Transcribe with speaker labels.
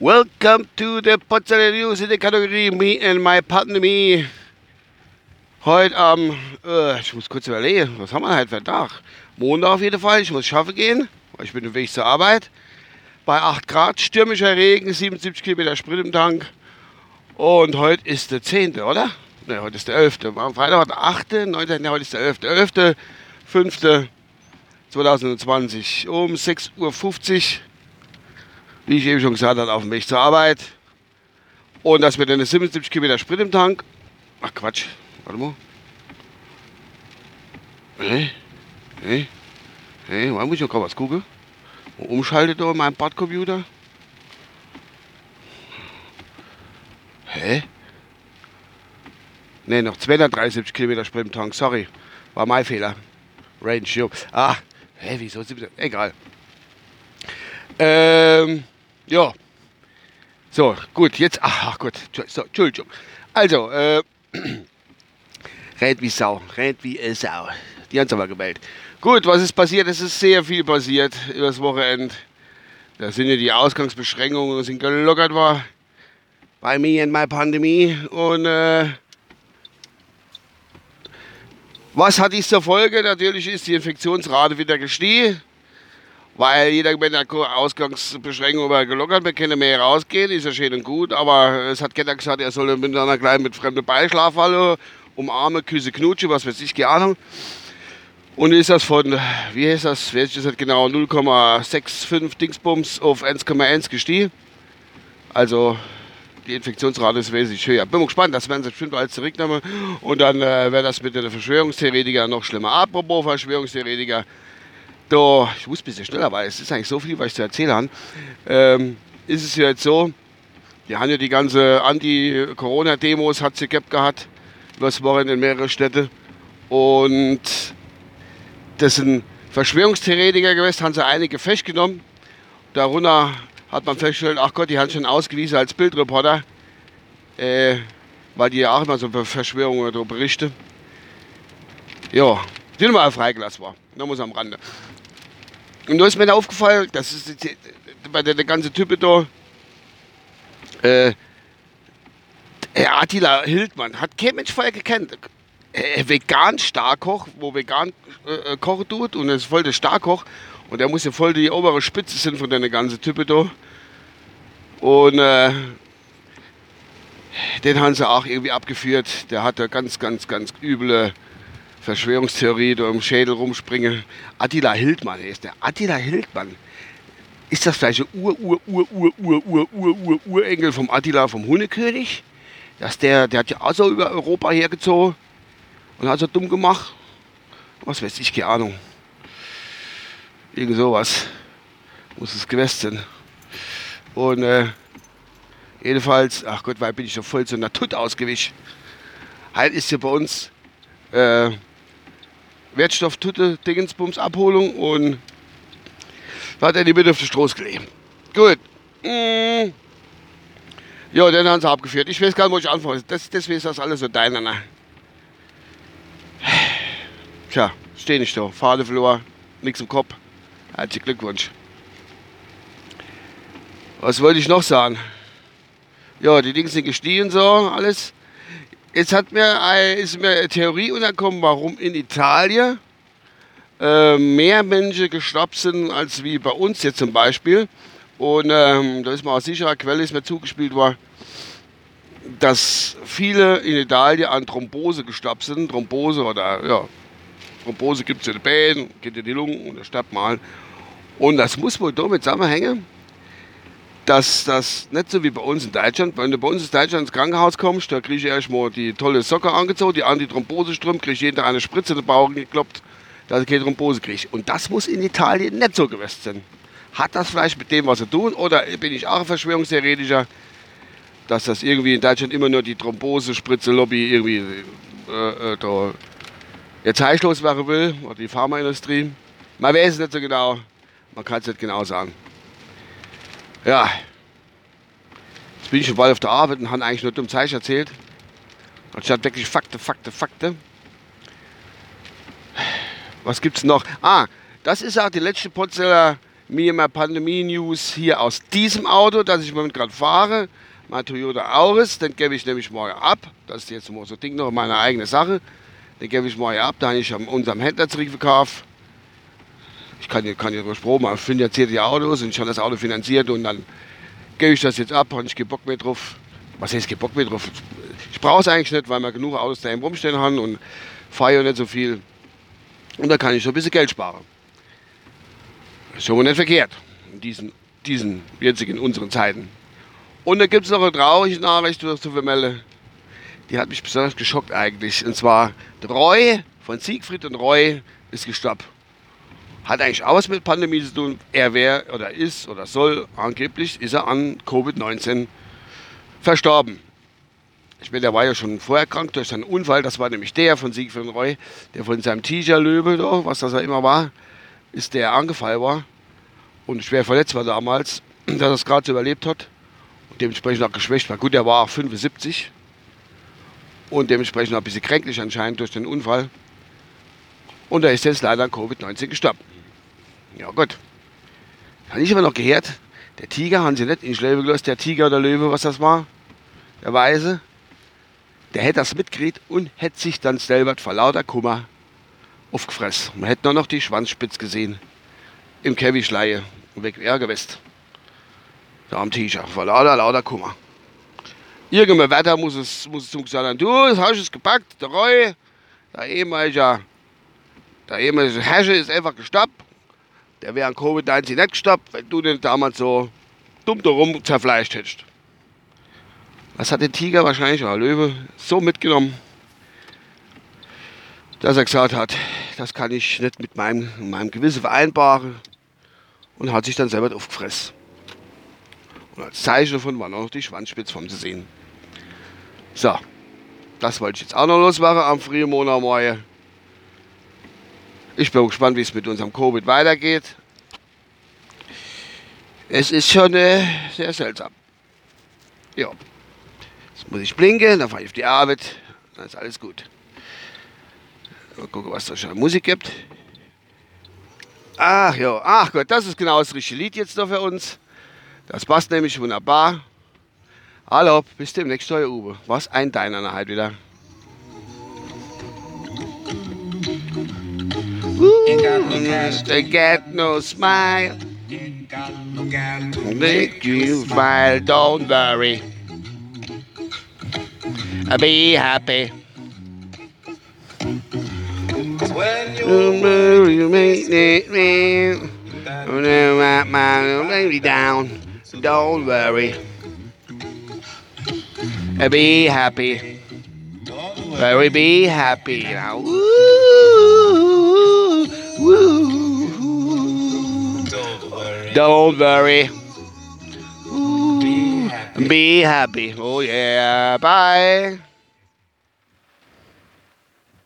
Speaker 1: Welcome to the Potsdamer News in der Kategorie Me and My Me. Heute am, äh, ich muss kurz überlegen, was haben wir heute für einen Tag? Montag auf jeden Fall, ich muss schaffen gehen, weil ich bin im Weg zur Arbeit. Bei 8 Grad, stürmischer Regen, 77 Kilometer Sprit im Tank. Und heute ist der 10., oder? Ne, heute ist der 11. Am Freitag war der 8., 9., ne, heute ist der 11. 11., 5., 2020 um 6.50 Uhr, wie ich eben schon gesagt habe, auf dem Weg zur Arbeit. Und das mit einer 77 Kilometer Sprit im Tank. Ach Quatsch, warte mal. Nee, nee, nee, mal muss ich noch was gucken. Umschaltet da in meinem Bordcomputer. Hä? Ne, noch 273 Kilometer Sprit im Tank, sorry. War mein Fehler. Range, jo. Ah, hä, wieso sind wir Egal. Ähm, ja. So, gut, jetzt, ach, gut, so, Entschuldigung. Also, äh, rennt wie Sau, rennt wie äh, Sau. Die haben es aber gewählt. Gut, was ist passiert? Es ist sehr viel passiert übers Wochenende. Da sind ja die Ausgangsbeschränkungen sind gelockert war bei mir in meiner Pandemie. Und äh, was hat dies zur Folge? Natürlich ist die Infektionsrate wieder gestiegen, weil jeder mit der Ausgangsbeschränkung gelockert, wir können mehr rausgehen, ist ja schön und gut, aber es hat keiner gesagt, er soll miteinander gleich mit fremden Beischlafhalle umarmen, Küsse, Knutsche, was weiß ich, keine Ahnung. Und ist das von, wie heißt das, weiß ich das genau, 0,65 Dingsbums auf 1,1 gestiegen. Also die Infektionsrate ist wesentlich höher. Bin mal gespannt, das werden sie bestimmt alles zurücknehmen. Und dann äh, wäre das mit den Verschwörungstheoretikern noch schlimmer. Apropos Verschwörungstheoretiker, da, ich muss ein bisschen schneller, weil es ist eigentlich so viel, was ich zu erzählen habe. Ähm, ist es ja jetzt so, die haben ja die ganze Anti-Corona-Demos, hat sie gehabt, übers Wochenende in mehrere Städte. Und das sind Verschwörungstheoretiker gewesen, haben sie einige festgenommen. Darunter hat man festgestellt, ach Gott, die haben schon ausgewiesen als Bildreporter, äh, weil die ja auch immer so über Verschwörungen oder berichten. Ja, die mal freigelassen war. Da muss am Rande. Und da ist mir da aufgefallen, das ist bei der, der ganze Typ da, äh, Attila Hildmann, hat kein Mensch vorher gekannt äh, vegan Starkoch, wo vegan äh, äh, kochen tut und ist voll der Starkoch und er muss ja voll die obere Spitze sind von der ganzen Type da. Und äh, den haben sie auch irgendwie abgeführt. Der hatte ganz, ganz, ganz üble Verschwörungstheorie, da im Schädel rumspringen. Attila Hildmann ist der. Attila Hildmann. Ist das vielleicht ein Ur, Ur, Ur, Ur, Ur, Ur, Ur, Ur, Urengel vom Attila vom Hundekönig? Dass der, der hat ja auch so über Europa hergezogen und hat so dumm gemacht. Was weiß ich, keine Ahnung. Irgend sowas muss es gewesen sein. Und äh, jedenfalls, ach Gott, weil bin ich so voll so einer Tut ausgewischt. Halt ist hier bei uns äh, Wertstofftutte, Dingensbums, Abholung und da hat er die Mitte auf den Stroß gelegt. Gut. Mm. Ja, dann haben sie abgeführt. Ich weiß gar nicht, wo ich anfange. Das, deswegen ist das alles so deiner. Tja, stehe nicht da. Fahne verloren, nichts im Kopf. Herzlichen Glückwunsch. Was wollte ich noch sagen? Ja, die Dinge sind gestiegen so, alles. Jetzt hat mir, ist mir eine Theorie untergekommen, warum in Italien äh, mehr Menschen gestorben sind als wie bei uns jetzt zum Beispiel. Und ähm, da ist mir aus sicherer Quelle ist mir zugespielt worden, dass viele in Italien an Thrombose gestorben sind. Thrombose oder ja, Thrombose gibt es in den Beinen, geht in die Lungen und da stirbt mal. Und das muss wohl damit zusammenhängen, dass das nicht so wie bei uns in Deutschland, wenn du bei uns in Deutschland ins Krankenhaus kommst, da kriege ich erstmal die tolle Socke angezogen, die Antithrombose-Strümpfe, kriege jeder eine Spritze in den Bauch gekloppt, dass ich keine Thrombose kriege. Und das muss in Italien nicht so gewesen sein. Hat das vielleicht mit dem was zu tun oder bin ich auch ein Verschwörungstheoretiker, dass das irgendwie in Deutschland immer nur die Thrombose-Spritze-Lobby irgendwie äh, äh, da jetzt heißlos werden will, oder die Pharmaindustrie. Man weiß es nicht so genau, man kann es nicht genau sagen. Ja, jetzt bin ich schon bald auf der Arbeit und habe eigentlich nur dumm Zeichen erzählt. Anstatt wirklich Fakte, Fakte, Fakte. Was gibt es noch? Ah, das ist auch die letzte Potzeller mir mal Pandemie-News hier aus diesem Auto, das ich im Moment gerade fahre. Mein Toyota Auris, den gebe ich nämlich morgen ab. Das ist jetzt so Ding noch meine eigene Sache. Den gebe ich morgen ab, da habe ich unserem Händler zurückgekauft. Ich kann, kann ja Strom, ich finanziere die Autos und ich habe das Auto finanziert und dann gebe ich das jetzt ab und ich gebe Bock mehr drauf. Was heißt, ich gebe Bock mehr drauf? Ich brauche es eigentlich nicht, weil wir genug Autos daheim rumstehen haben und fahre ja nicht so viel. Und da kann ich so ein bisschen Geld sparen. Ist schon mal nicht verkehrt in diesen, diesen jetzigen, unseren Zeiten. Und da gibt es noch eine traurige Nachricht, zu vermelden. Die hat mich besonders geschockt eigentlich. Und zwar Roy von Siegfried und Roy ist gestoppt. Hat eigentlich auch was mit Pandemie zu tun. Er wäre oder ist oder soll, angeblich ist er an Covid-19 verstorben. Ich meine, der war ja schon vorher krank durch seinen Unfall. Das war nämlich der von Siegfried Roy, der von seinem Tigerlöwe, was das ja immer war, ist der angefallen war und schwer verletzt war damals, dass er es gerade so überlebt hat und dementsprechend auch geschwächt war. Gut, er war auch 75 und dementsprechend auch ein bisschen kränklich anscheinend durch den Unfall. Und er ist jetzt leider an Covid-19 gestorben. Ja gut. Habe ich aber noch gehört, der Tiger haben sie nicht in Schläfe gelöst, der Tiger oder Löwe, was das war, der Weise, der hätte das mitgekriegt und hätte sich dann selber vor lauter Kummer aufgefressen. Man hätte nur noch die Schwanzspitze gesehen im Kevischleie und weg wäre gewesen. Da am T-Shirt, vor lauter, lauter Kummer. Irgendein Wetter muss es, muss es zum gesagt du, das hast es gepackt, der Roy, der ehemalige, der ehemalige Herrscher ist einfach gestoppt der wäre an Covid-19 nicht gestoppt, wenn du den damals so dumm darum zerfleischt hättest. Was hat der Tiger wahrscheinlich oder Löwe so mitgenommen, dass er gesagt hat, das kann ich nicht mit meinem, meinem Gewissen vereinbaren und hat sich dann selber aufgefressen. Und als Zeichen davon war noch die Schwanzspitze vom zu sehen. So, das wollte ich jetzt auch noch losmachen am frühen Montagmorgen. Ich bin gespannt, wie es mit unserem Covid weitergeht. Es ist schon äh, sehr seltsam. Ja. Jetzt muss ich blinken, dann fahre ich auf die Arbeit. Dann ist alles gut. Mal gucken, was da schon Musik gibt. Ach ja, ach Gott, das ist genau das richtige Lied jetzt noch für uns. Das passt nämlich wunderbar. Hallo, bis demnächst, euer Uwe. Was ein Deiner halt wieder. Ain't got no cash, they get no smile. Ain't got no gal make you smile. Don't worry. Be happy. When you, make me, me down. Don't worry. Be happy. Very be happy now. Don't worry. Don't worry. Be happy. Be happy. Oh yeah. Bye.